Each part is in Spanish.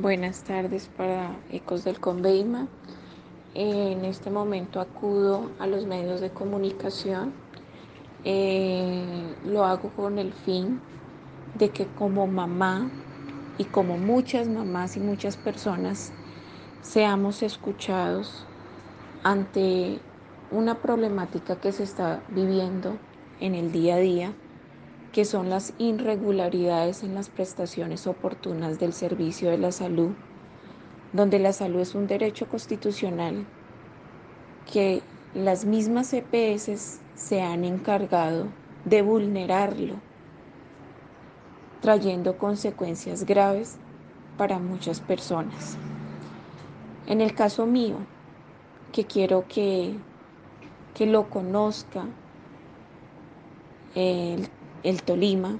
Buenas tardes para Ecos del Conveima. En este momento acudo a los medios de comunicación. Eh, lo hago con el fin de que como mamá y como muchas mamás y muchas personas seamos escuchados ante una problemática que se está viviendo en el día a día que son las irregularidades en las prestaciones oportunas del servicio de la salud, donde la salud es un derecho constitucional que las mismas EPS se han encargado de vulnerarlo, trayendo consecuencias graves para muchas personas. En el caso mío, que quiero que, que lo conozca el el Tolima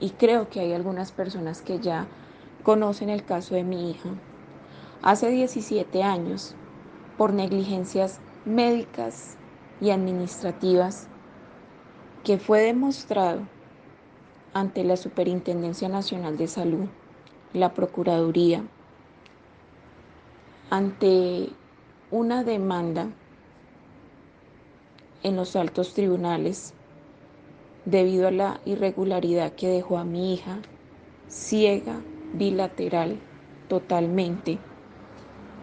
y creo que hay algunas personas que ya conocen el caso de mi hija. Hace 17 años, por negligencias médicas y administrativas, que fue demostrado ante la Superintendencia Nacional de Salud, la Procuraduría, ante una demanda en los altos tribunales debido a la irregularidad que dejó a mi hija ciega, bilateral, totalmente,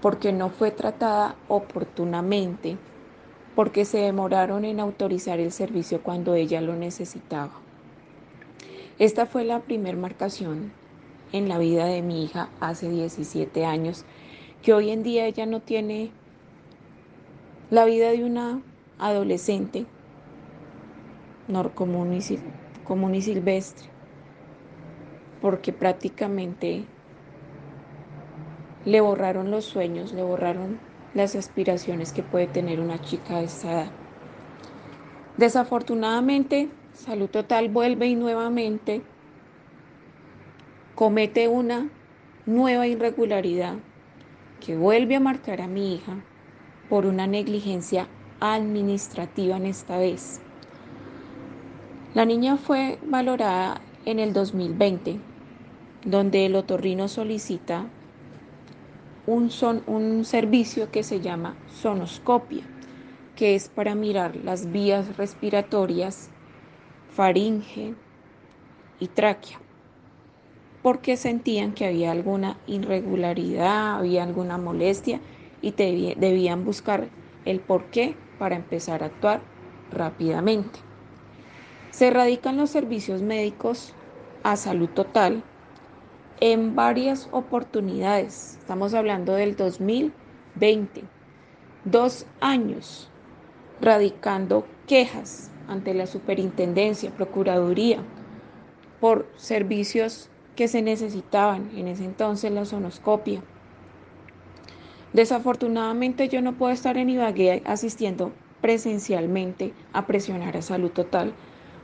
porque no fue tratada oportunamente, porque se demoraron en autorizar el servicio cuando ella lo necesitaba. Esta fue la primera marcación en la vida de mi hija hace 17 años, que hoy en día ella no tiene la vida de una adolescente común y, silvestre, porque prácticamente le borraron los sueños, le borraron las aspiraciones que puede tener una chica de esa edad. Desafortunadamente, Salud Total vuelve y nuevamente comete una nueva irregularidad que vuelve a marcar a mi hija por una negligencia administrativa en esta vez. La niña fue valorada en el 2020, donde el otorrino solicita un, son, un servicio que se llama sonoscopia, que es para mirar las vías respiratorias, faringe y tráquea, porque sentían que había alguna irregularidad, había alguna molestia y debían buscar el porqué para empezar a actuar rápidamente. Se radican los servicios médicos a salud total en varias oportunidades. Estamos hablando del 2020. Dos años radicando quejas ante la superintendencia, procuraduría, por servicios que se necesitaban en ese entonces la sonoscopia. Desafortunadamente yo no puedo estar en Ibagué asistiendo presencialmente a presionar a salud total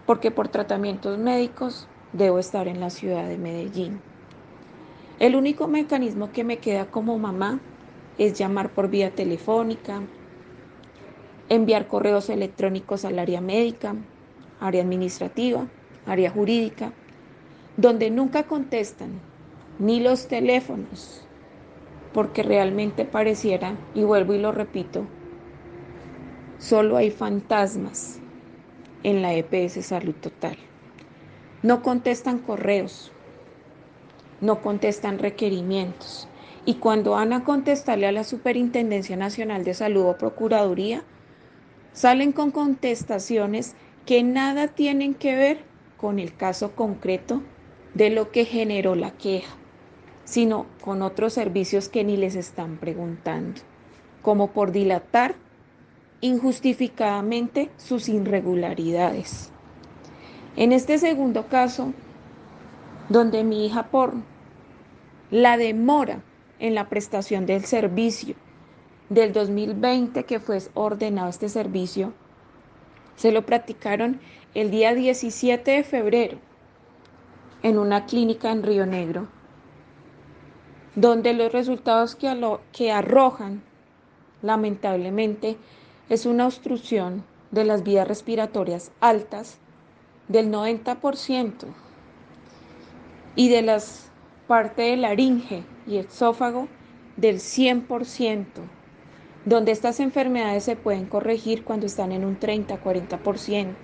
porque por tratamientos médicos debo estar en la ciudad de Medellín. El único mecanismo que me queda como mamá es llamar por vía telefónica, enviar correos electrónicos al área médica, área administrativa, área jurídica, donde nunca contestan ni los teléfonos, porque realmente pareciera, y vuelvo y lo repito, solo hay fantasmas en la EPS Salud Total. No contestan correos, no contestan requerimientos. Y cuando van a contestarle a la Superintendencia Nacional de Salud o Procuraduría, salen con contestaciones que nada tienen que ver con el caso concreto de lo que generó la queja, sino con otros servicios que ni les están preguntando, como por dilatar injustificadamente sus irregularidades. En este segundo caso, donde mi hija por la demora en la prestación del servicio del 2020 que fue ordenado este servicio, se lo practicaron el día 17 de febrero en una clínica en Río Negro, donde los resultados que, que arrojan lamentablemente es una obstrucción de las vías respiratorias altas del 90% y de las parte de laringe y esófago del 100%, donde estas enfermedades se pueden corregir cuando están en un 30-40%,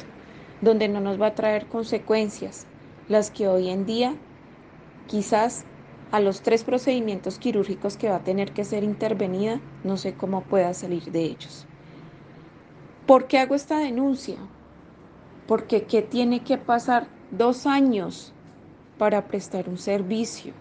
donde no nos va a traer consecuencias, las que hoy en día quizás a los tres procedimientos quirúrgicos que va a tener que ser intervenida, no sé cómo pueda salir de ellos. ¿Por qué hago esta denuncia? Porque ¿qué tiene que pasar dos años para prestar un servicio?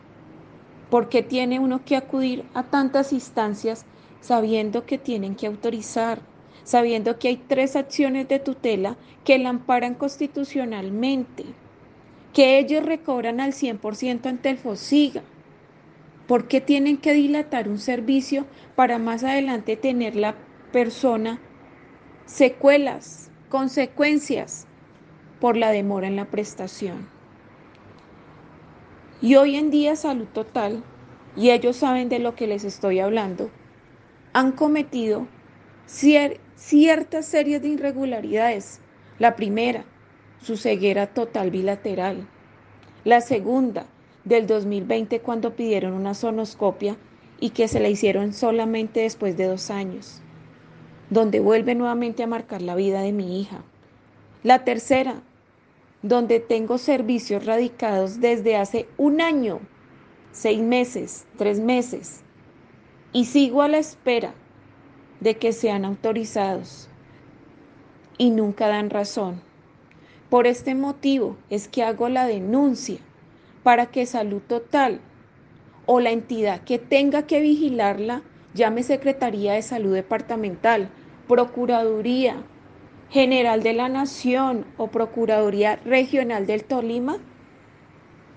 ¿Por qué tiene uno que acudir a tantas instancias sabiendo que tienen que autorizar, sabiendo que hay tres acciones de tutela que la amparan constitucionalmente, que ellos recobran al 100% ante el FOSIGA? ¿Por qué tienen que dilatar un servicio para más adelante tener la persona secuelas, consecuencias por la demora en la prestación? Y hoy en día Salud Total, y ellos saben de lo que les estoy hablando, han cometido ciertas series de irregularidades. La primera, su ceguera total bilateral. La segunda, del 2020 cuando pidieron una sonoscopia y que se la hicieron solamente después de dos años, donde vuelve nuevamente a marcar la vida de mi hija. La tercera, donde tengo servicios radicados desde hace un año, seis meses, tres meses, y sigo a la espera de que sean autorizados y nunca dan razón. Por este motivo es que hago la denuncia para que Salud Total o la entidad que tenga que vigilarla, llame Secretaría de Salud Departamental, Procuraduría General de la Nación o Procuraduría Regional del Tolima,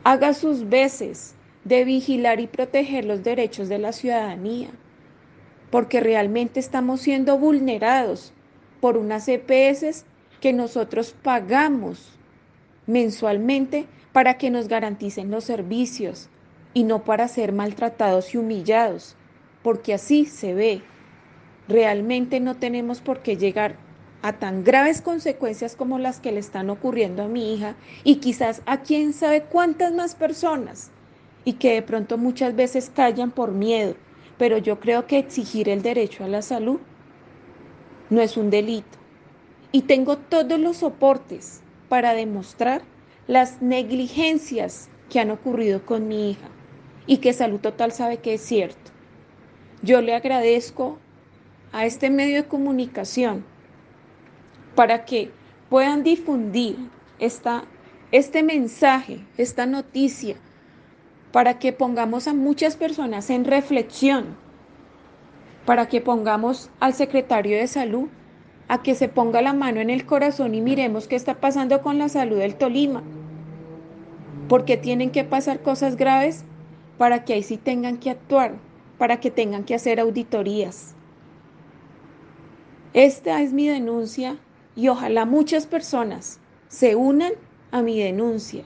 haga sus veces de vigilar y proteger los derechos de la ciudadanía, porque realmente estamos siendo vulnerados por unas EPS que nosotros pagamos mensualmente para que nos garanticen los servicios y no para ser maltratados y humillados, porque así se ve. Realmente no tenemos por qué llegar a tan graves consecuencias como las que le están ocurriendo a mi hija y quizás a quién sabe cuántas más personas y que de pronto muchas veces callan por miedo, pero yo creo que exigir el derecho a la salud no es un delito. Y tengo todos los soportes para demostrar las negligencias que han ocurrido con mi hija y que Salud Total sabe que es cierto. Yo le agradezco a este medio de comunicación para que puedan difundir esta, este mensaje, esta noticia, para que pongamos a muchas personas en reflexión, para que pongamos al secretario de salud a que se ponga la mano en el corazón y miremos qué está pasando con la salud del Tolima. Porque tienen que pasar cosas graves para que ahí sí tengan que actuar, para que tengan que hacer auditorías. Esta es mi denuncia y ojalá muchas personas se unan a mi denuncia.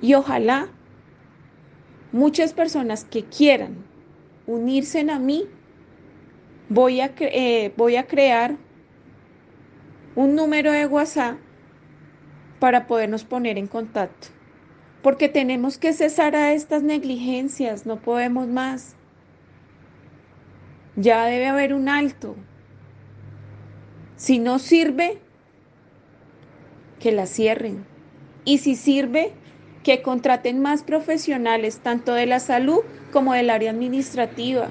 Y ojalá muchas personas que quieran unirse a mí voy a, eh, voy a crear un número de WhatsApp para podernos poner en contacto. Porque tenemos que cesar a estas negligencias, no podemos más. Ya debe haber un alto. Si no sirve, que la cierren. Y si sirve, que contraten más profesionales, tanto de la salud como del área administrativa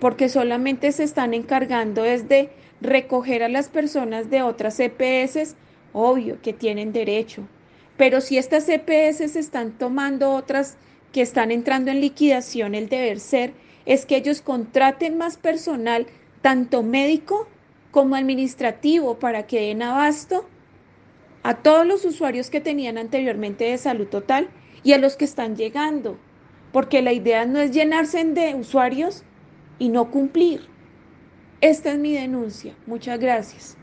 porque solamente se están encargando es de recoger a las personas de otras EPS, obvio que tienen derecho, pero si estas EPS están tomando otras que están entrando en liquidación, el deber ser es que ellos contraten más personal, tanto médico como administrativo, para que den abasto a todos los usuarios que tenían anteriormente de salud total y a los que están llegando, porque la idea no es llenarse de usuarios, y no cumplir. Esta es mi denuncia. Muchas gracias.